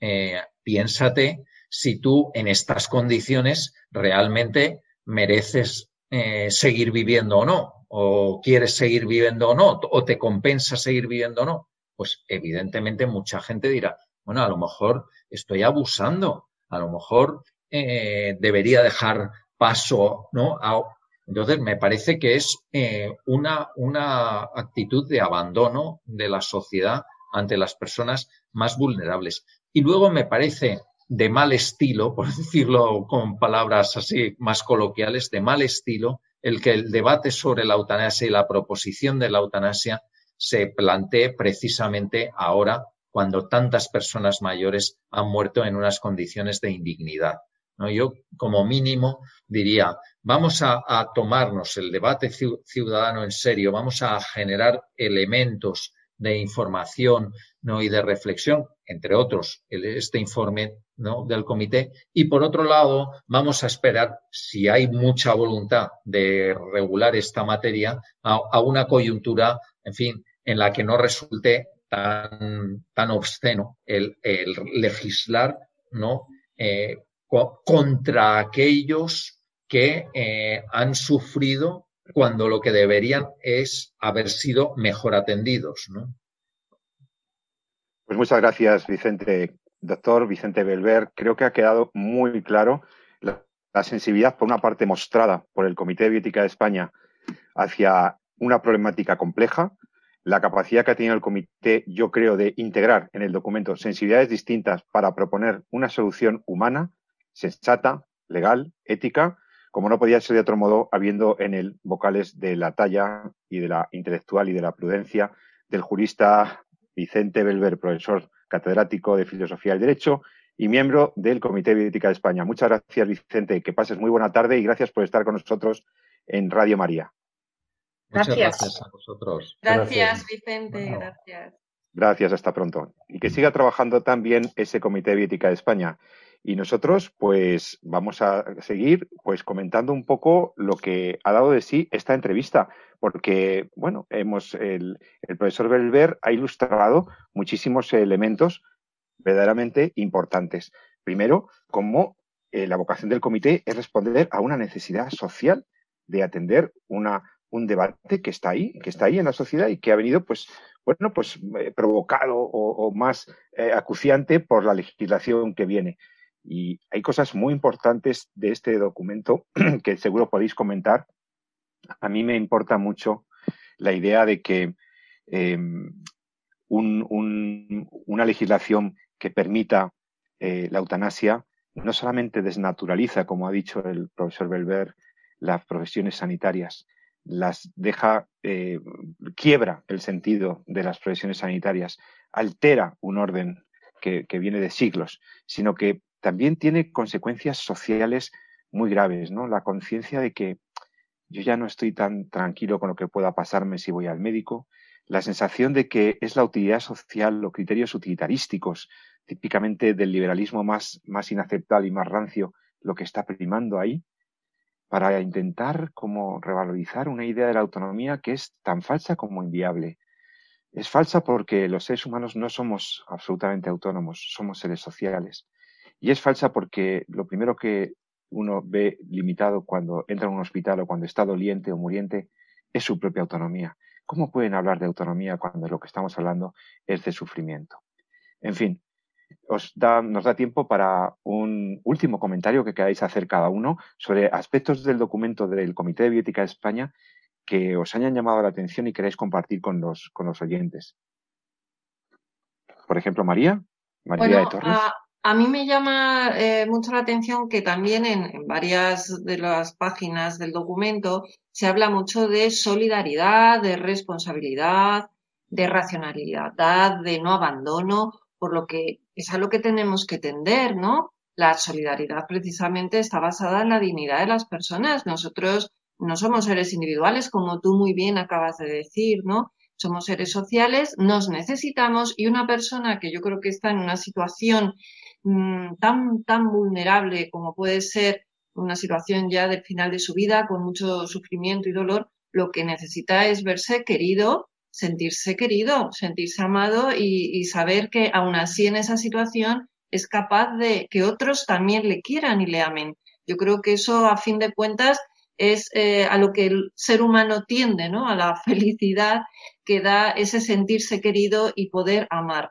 eh, piénsate si tú en estas condiciones realmente mereces eh, seguir viviendo o no, o quieres seguir viviendo o no, o te compensa seguir viviendo o no. Pues evidentemente mucha gente dirá, bueno, a lo mejor estoy abusando, a lo mejor eh, debería dejar paso, ¿no? entonces me parece que es una, una actitud de abandono de la sociedad ante las personas más vulnerables. Y luego me parece de mal estilo, por decirlo con palabras así más coloquiales, de mal estilo, el que el debate sobre la eutanasia y la proposición de la eutanasia se plantee precisamente ahora, cuando tantas personas mayores han muerto en unas condiciones de indignidad. ¿no? Yo, como mínimo, diría, vamos a, a, tomarnos el debate ciudadano en serio, vamos a generar elementos de información ¿no? y de reflexión, entre otros, este informe del comité. Y por otro lado, vamos a esperar, si hay mucha voluntad de regular esta materia, a, una coyuntura, en fin, en la que no resulte tan, tan obsceno el, legislar ¿no? Eh, contra aquellos que eh, han sufrido cuando lo que deberían es haber sido mejor atendidos, ¿no? Pues muchas gracias, Vicente. Doctor Vicente Belver, creo que ha quedado muy claro la, sensibilidad, por una parte, mostrada por el Comité de Biótica de España hacia una problemática compleja, la capacidad que ha tenido el comité, yo creo, de integrar en el documento sensibilidades distintas para proponer una solución humana, sensata, legal, ética, como no podía ser de otro modo, habiendo en él vocales de la talla y de la intelectual y de la prudencia del jurista Vicente Belver, profesor catedrático de Filosofía del Derecho y miembro del Comité de Ética de España. Muchas gracias, Vicente. Que pases muy buena tarde y gracias por estar con nosotros en Radio María. Muchas gracias, a vosotros. Gracias, Vicente. Gracias. Gracias, hasta pronto. Y que siga trabajando también ese Comité de Ética de España. Y nosotros, pues, vamos a seguir, pues, comentando un poco lo que ha dado de sí esta entrevista, porque, bueno, hemos, el, profesor Belver ha ilustrado muchísimos elementos verdaderamente importantes. Primero, cómo eh, la vocación del comité es responder a una necesidad social de atender una, un debate que está ahí, que está ahí en la sociedad y que ha venido, pues, bueno, pues eh, provocado o, más eh, acuciante por la legislación que viene. Y hay cosas muy importantes de este documento que seguro podéis comentar. A mí me importa mucho la idea de que em, una legislación que permita eh, la eutanasia no solamente desnaturaliza, como ha dicho el profesor Belver, las profesiones sanitarias, las deja, eh, quiebra el sentido de las profesiones sanitarias, altera un orden que, viene de siglos, sino que también tiene consecuencias sociales muy graves, ¿no? La conciencia de que yo ya no estoy tan tranquilo con lo que pueda pasarme si voy al médico, la sensación de que es la utilidad social, los criterios utilitarísticos, típicamente del liberalismo más, más inaceptable y más rancio, lo que está primando ahí, para intentar como revalorizar una idea de la autonomía que es tan falsa como inviable. Es falsa porque los seres humanos no somos absolutamente autónomos, somos seres sociales. Y es falsa porque lo primero que uno ve limitado cuando entra en un hospital o cuando está doliente o muriente es su propia autonomía. ¿Cómo pueden hablar de autonomía cuando lo que estamos hablando es de sufrimiento? En fin, os da, nos da tiempo para un último comentario que queráis hacer cada uno sobre aspectos del documento del Comité de Biótica de España que os hayan llamado la atención y queráis compartir con los, con los oyentes. Por ejemplo, María. María de Torres. A, mí me llama eh, mucho la atención que también en, varias de las páginas del documento se habla mucho de solidaridad, de responsabilidad, de racionalidad, de no abandono, por lo que es a lo que tenemos que tender, ¿no? La solidaridad precisamente está basada en la dignidad de las personas. Nosotros no somos seres individuales, como tú muy bien acabas de decir, ¿no? Somos seres sociales, nos necesitamos y una persona que yo creo que está en una situación mm, tan, tan vulnerable como puede ser una situación ya del final de su vida, con mucho sufrimiento y dolor, lo que necesita es verse querido, sentirse querido, sentirse amado y, saber que aún así en esa situación es capaz de que otros también le quieran y le amen. Yo creo que eso, a fin de cuentas, es eh, a lo que el ser humano tiende, ¿no? A la felicidad que da ese sentirse querido y poder amar.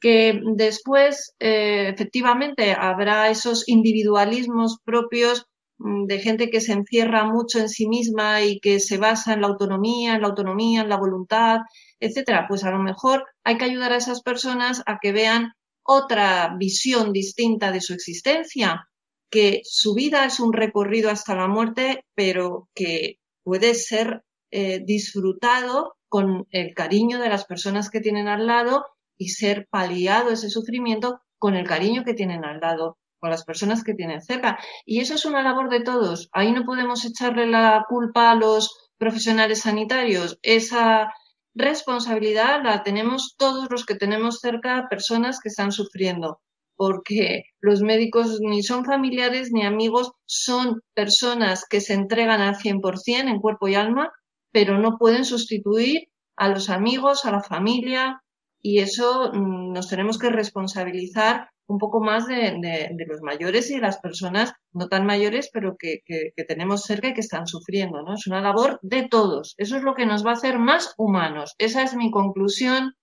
Que después, eh, efectivamente, habrá esos individualismos propios Mm, de gente que se encierra mucho en sí misma y que se basa en la autonomía, en la autonomía, en la voluntad, etcétera, pues a lo mejor hay que ayudar a esas personas a que vean otra visión distinta de su existencia, que su vida es un recorrido hasta la muerte, pero que puede ser eh, disfrutado con el cariño de las personas que tienen al lado y ser paliado ese sufrimiento con el cariño que tienen al lado con las personas que tienen cerca. Y eso es una labor de todos. Ahí no podemos echarle la culpa a los profesionales sanitarios. Esa responsabilidad la tenemos todos los que tenemos cerca personas que están sufriendo, porque los médicos ni son familiares ni amigos, son personas que se entregan al 100% en cuerpo y alma, pero no pueden sustituir a los amigos, a la familia, y eso mm, nos tenemos que responsabilizar un poco más de, los mayores y de las personas no tan mayores, pero que, tenemos cerca y que están sufriendo, ¿no? Es una labor de todos. Eso es lo que nos va a hacer más humanos. Esa es mi conclusión,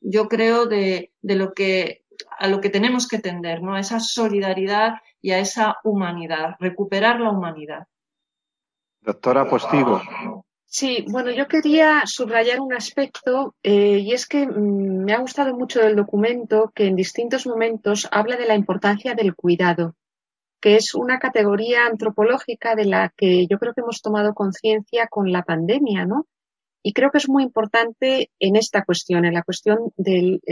yo creo, de, lo que a lo que tenemos que tender, ¿no? A esa solidaridad y a esa humanidad, recuperar la humanidad. Doctora Postigo. Sí, bueno, yo quería subrayar un aspecto eh, y es que mm, me ha gustado mucho del documento que en distintos momentos habla de la importancia del cuidado, que es una categoría antropológica de la que yo creo que hemos tomado conciencia con la pandemia, ¿no? Y creo que es muy importante en esta cuestión, en la cuestión del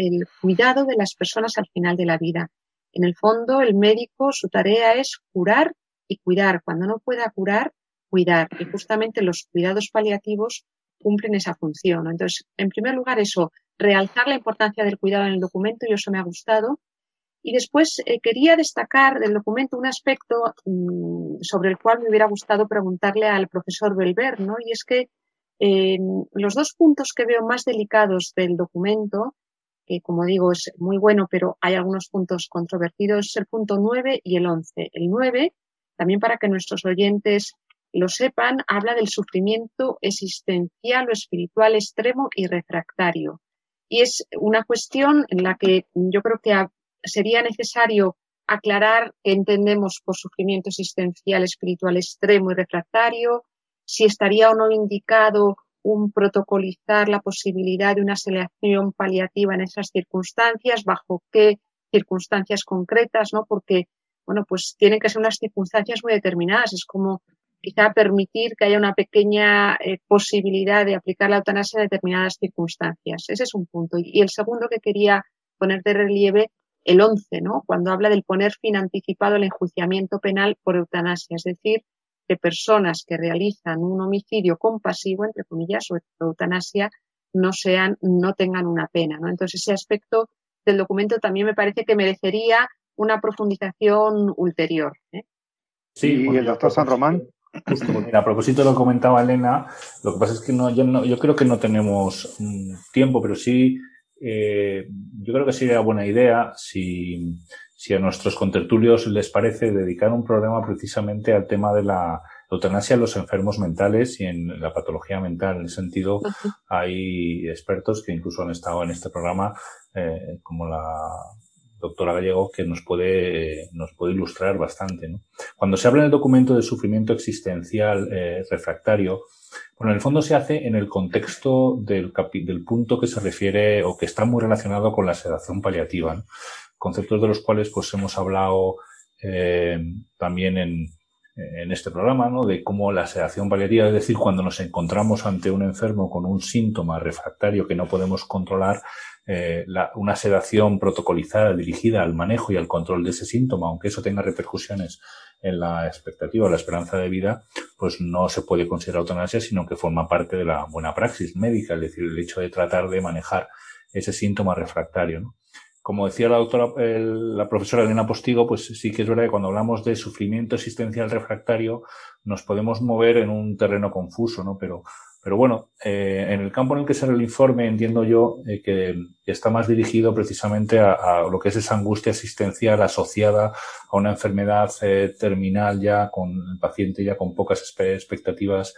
cuidado de las personas al final de la vida. En el fondo, el médico, su tarea es curar y cuidar. Cuando no pueda curar, cuidar y justamente los cuidados paliativos cumplen esa función. Entonces, en primer lugar, eso, realzar la importancia del cuidado en el documento y eso me ha gustado. Y después eh, quería destacar del documento un aspecto mm, sobre el cual me hubiera gustado preguntarle al profesor Belver, ¿no? Y es que los dos puntos que veo más delicados del documento, que como digo es muy bueno, pero hay algunos puntos controvertidos, es el punto 9 y el 11. El 9, también para que nuestros oyentes lo sepan, habla del sufrimiento existencial o espiritual extremo y refractario. Y es una cuestión en la que yo creo que sería necesario aclarar qué entendemos por sufrimiento existencial espiritual extremo y refractario, si estaría o no indicado un protocolizar la posibilidad de una selección paliativa en esas circunstancias, bajo qué circunstancias concretas, ¿no? Porque, bueno, pues tienen que ser unas circunstancias muy determinadas. Es como quizá permitir que haya una pequeña eh, posibilidad de aplicar la eutanasia en determinadas circunstancias. Ese es un punto. Y el segundo que quería poner de relieve, el 11, ¿no? Cuando habla del poner fin anticipado al enjuiciamiento penal por eutanasia. Es decir, que personas que realizan un homicidio compasivo, entre comillas, o eutanasia, no sean, no tengan una pena, ¿no? Entonces ese aspecto del documento también me parece que merecería una profundización ulterior. ¿eh? Sí, y el doctor San Román. A propósito lo comentaba Elena, lo que pasa es que no, yo, no, yo creo que no tenemos mm, tiempo, pero sí, eh, yo creo que sería buena idea si, si a nuestros contertulios les parece dedicar un programa precisamente al tema de la eutanasia en los enfermos mentales y en la patología mental. En ese sentido, hay expertos que incluso han estado en este programa, eh, como la doctora Gallego, que nos puede, nos puede ilustrar bastante. ¿no? Cuando se habla en el documento de sufrimiento existencial eh, refractario, bueno, en el fondo se hace en el contexto del, del punto que se refiere o que está muy relacionado con la sedación paliativa. ¿no? conceptos de los cuales pues hemos hablado eh, también en, en este programa, ¿no? De cómo la sedación paliativa, es decir, cuando nos encontramos ante un enfermo con un síntoma refractario que no podemos controlar, eh, la, una sedación protocolizada dirigida al manejo y al control de ese síntoma, aunque eso tenga repercusiones en la expectativa o la esperanza de vida, pues no se puede considerar eutanasia, sino que forma parte de la buena praxis médica, es decir, el hecho de tratar de manejar ese síntoma refractario. ¿no? Como decía la doctora, la profesora Elena Postigo, pues sí que es verdad que cuando hablamos de sufrimiento existencial refractario nos podemos mover en un terreno confuso, ¿no? Pero, bueno, eh, en el campo en el que sale el informe entiendo yo eh, que está más dirigido precisamente a, lo que es esa angustia existencial asociada a una enfermedad eh, terminal ya con el paciente ya con pocas expectativas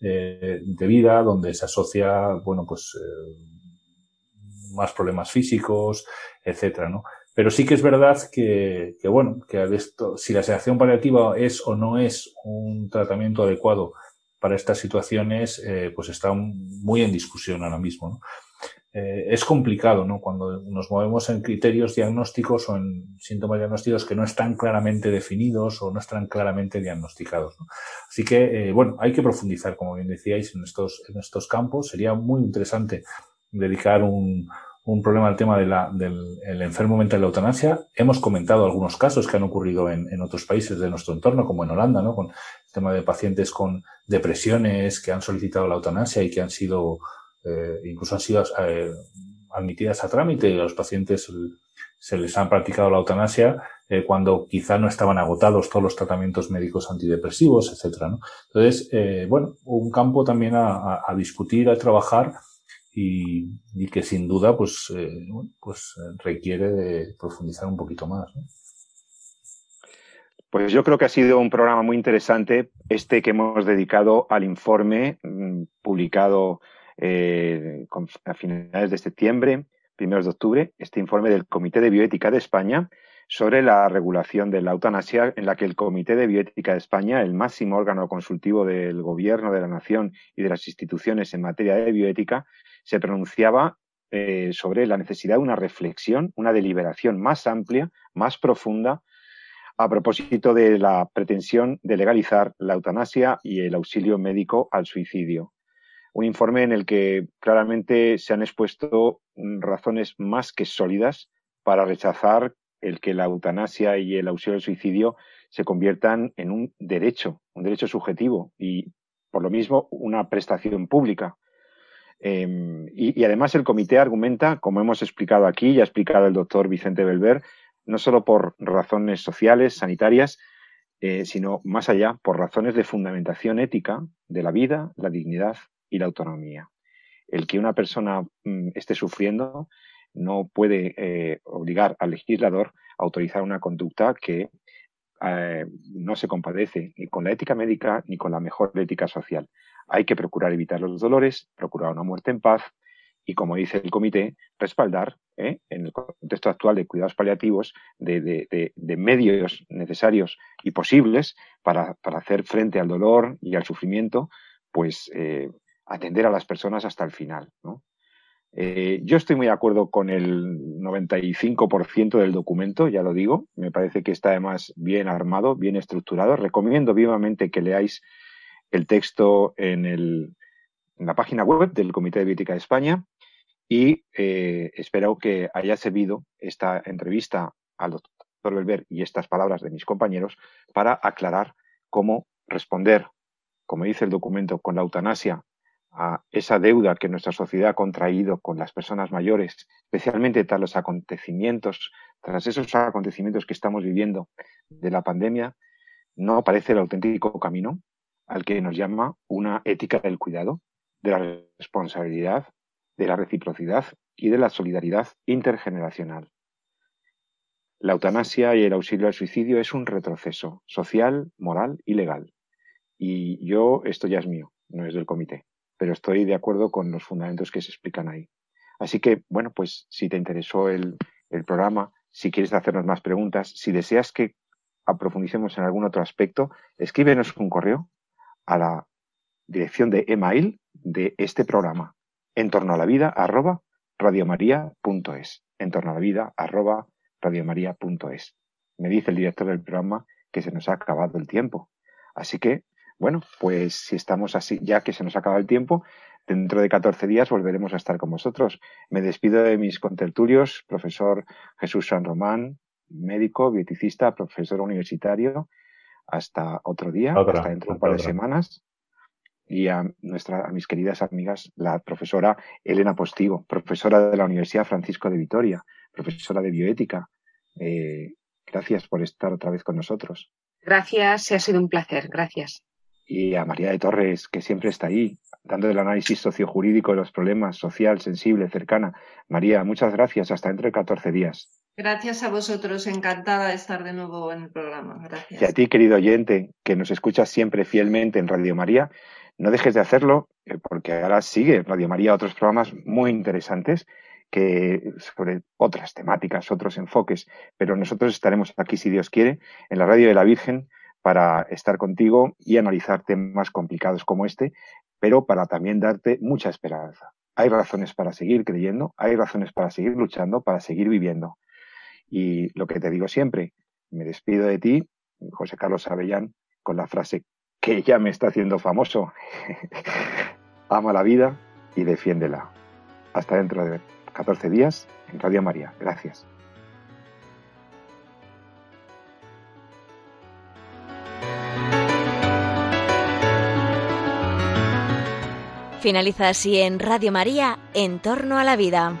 de vida, donde se asocia, bueno, pues más problemas físicos, etcétera, ¿no? Pero sí que es verdad que, bueno, que si la sedación paliativa es o no es un tratamiento adecuado para estas situaciones, eh, pues está muy en discusión ahora mismo. Eh, es complicado, ¿no? Cuando nos movemos en criterios diagnósticos o en síntomas diagnósticos que no están claramente definidos o no están claramente diagnosticados. ¿no? Así que, eh, bueno, hay que profundizar, como bien decíais, en estos, en estos campos. Sería muy interesante dedicar un, un problema al tema de la, del el enfermo mental de la eutanasia. Hemos comentado algunos casos que han ocurrido en, en, otros países de nuestro entorno, como en Holanda, ¿no? Con el tema de pacientes con depresiones que han solicitado la eutanasia y que han sido, eh, incluso han sido eh, admitidas a trámite a los pacientes se les han practicado la eutanasia eh, cuando quizá no estaban agotados todos los tratamientos médicos antidepresivos, etcétera, ¿no? Entonces, eh, bueno, un campo también a, a discutir, a trabajar y, que sin duda pues, eh, pues requiere de profundizar un poquito más. Pues yo creo que ha sido un programa muy interesante este que hemos dedicado al informe mmm, publicado eh, a finales de septiembre, primeros de octubre, este informe del Comité de Bioética de España sobre la regulación de la eutanasia, en la que el Comité de Bioética de España, el máximo órgano consultivo del Gobierno de la Nación y de las instituciones en materia de bioética, se pronunciaba eh, sobre la necesidad de una reflexión, una deliberación más amplia, más profunda, a propósito de la pretensión de legalizar la eutanasia y el auxilio médico al suicidio. Un informe en el que claramente se han expuesto razones más que sólidas para rechazar el que la eutanasia y el auxilio al suicidio se conviertan en un derecho, un derecho subjetivo y, por lo mismo, una prestación pública. Y, y, además el comité argumenta, como hemos explicado aquí y ha explicado el doctor Vicente Belver, no solo por razones sociales, sanitarias, eh, sino más allá por razones de fundamentación ética de la vida, la dignidad y la autonomía. El que una persona mm, esté sufriendo no puede eh, obligar al legislador a autorizar una conducta que eh, no se compadece ni con la ética médica ni con la mejor ética social. Hay que procurar evitar los dolores, procurar una muerte en paz y, como dice el comité, respaldar ¿eh? en el contexto actual de cuidados paliativos de, medios necesarios y posibles para, hacer frente al dolor y al sufrimiento, pues eh, atender a las personas hasta el final. Eh, yo estoy muy de acuerdo con el 95% del documento, ya lo digo. Me parece que está además bien armado, bien estructurado. Recomiendo vivamente que leáis el texto en, el, la página web del Comité de Bioética de España y eh, espero que haya servido esta entrevista al doctor Belver y estas palabras de mis compañeros para aclarar cómo responder, como dice el documento, con la eutanasia a esa deuda que nuestra sociedad ha contraído con las personas mayores, especialmente tras los acontecimientos, tras esos acontecimientos que estamos viviendo de la pandemia, no parece el auténtico camino al que nos llama una ética del cuidado, de la responsabilidad, de la reciprocidad y de la solidaridad intergeneracional. La eutanasia y el auxilio al suicidio es un retroceso social, moral y legal. Y yo, esto ya es mío, no es del comité pero estoy de acuerdo con los fundamentos que se explican ahí. Así que, bueno, pues si te interesó el, programa, si quieres hacernos más preguntas, si deseas que aprofundicemos en algún otro aspecto, escríbenos un correo a la dirección de email de este programa, en torno a la vida arroba radiomaria.es, en torno a la vida arroba radiomaria.es. Me dice el director del programa que se nos ha acabado el tiempo. Así que bueno, pues si estamos así, ya que se nos acaba el tiempo, dentro de 14 días volveremos a estar con vosotros. Me despido de mis contertulios, profesor Jesús San Román, médico, bioticista, profesor universitario. Hasta otro día, hasta dentro de un par de semanas. Y a, nuestra, a mis queridas amigas, la profesora Elena Postigo, profesora de la Universidad Francisco de Vitoria, profesora de bioética. Eh, gracias por estar otra vez con nosotros. Gracias, ha sido un placer. Gracias y a María de Torres, que siempre está ahí, dando el análisis sociojurídico de los problemas, social, sensible, cercana. María, muchas gracias. Hasta dentro de 14 días. Gracias a vosotros. Encantada de estar de nuevo en el programa. Gracias. Y a ti, querido oyente, que nos escuchas siempre fielmente en Radio María, no dejes de hacerlo, eh, porque ahora sigue Radio María otros programas muy interesantes que sobre otras temáticas, otros enfoques, pero nosotros estaremos aquí, si Dios quiere, en la Radio de la Virgen, para estar contigo y analizar temas complicados como este, pero para también darte mucha esperanza. Hay razones para seguir creyendo, hay razones para seguir luchando, para seguir viviendo. Y lo que te digo siempre, me despido de ti, José Carlos Avellán, con la frase que ya me está haciendo famoso. Ama la vida y defiéndela. Hasta dentro de 14 días en Radio María. Gracias. Finaliza así en Radio María, En torno a la vida.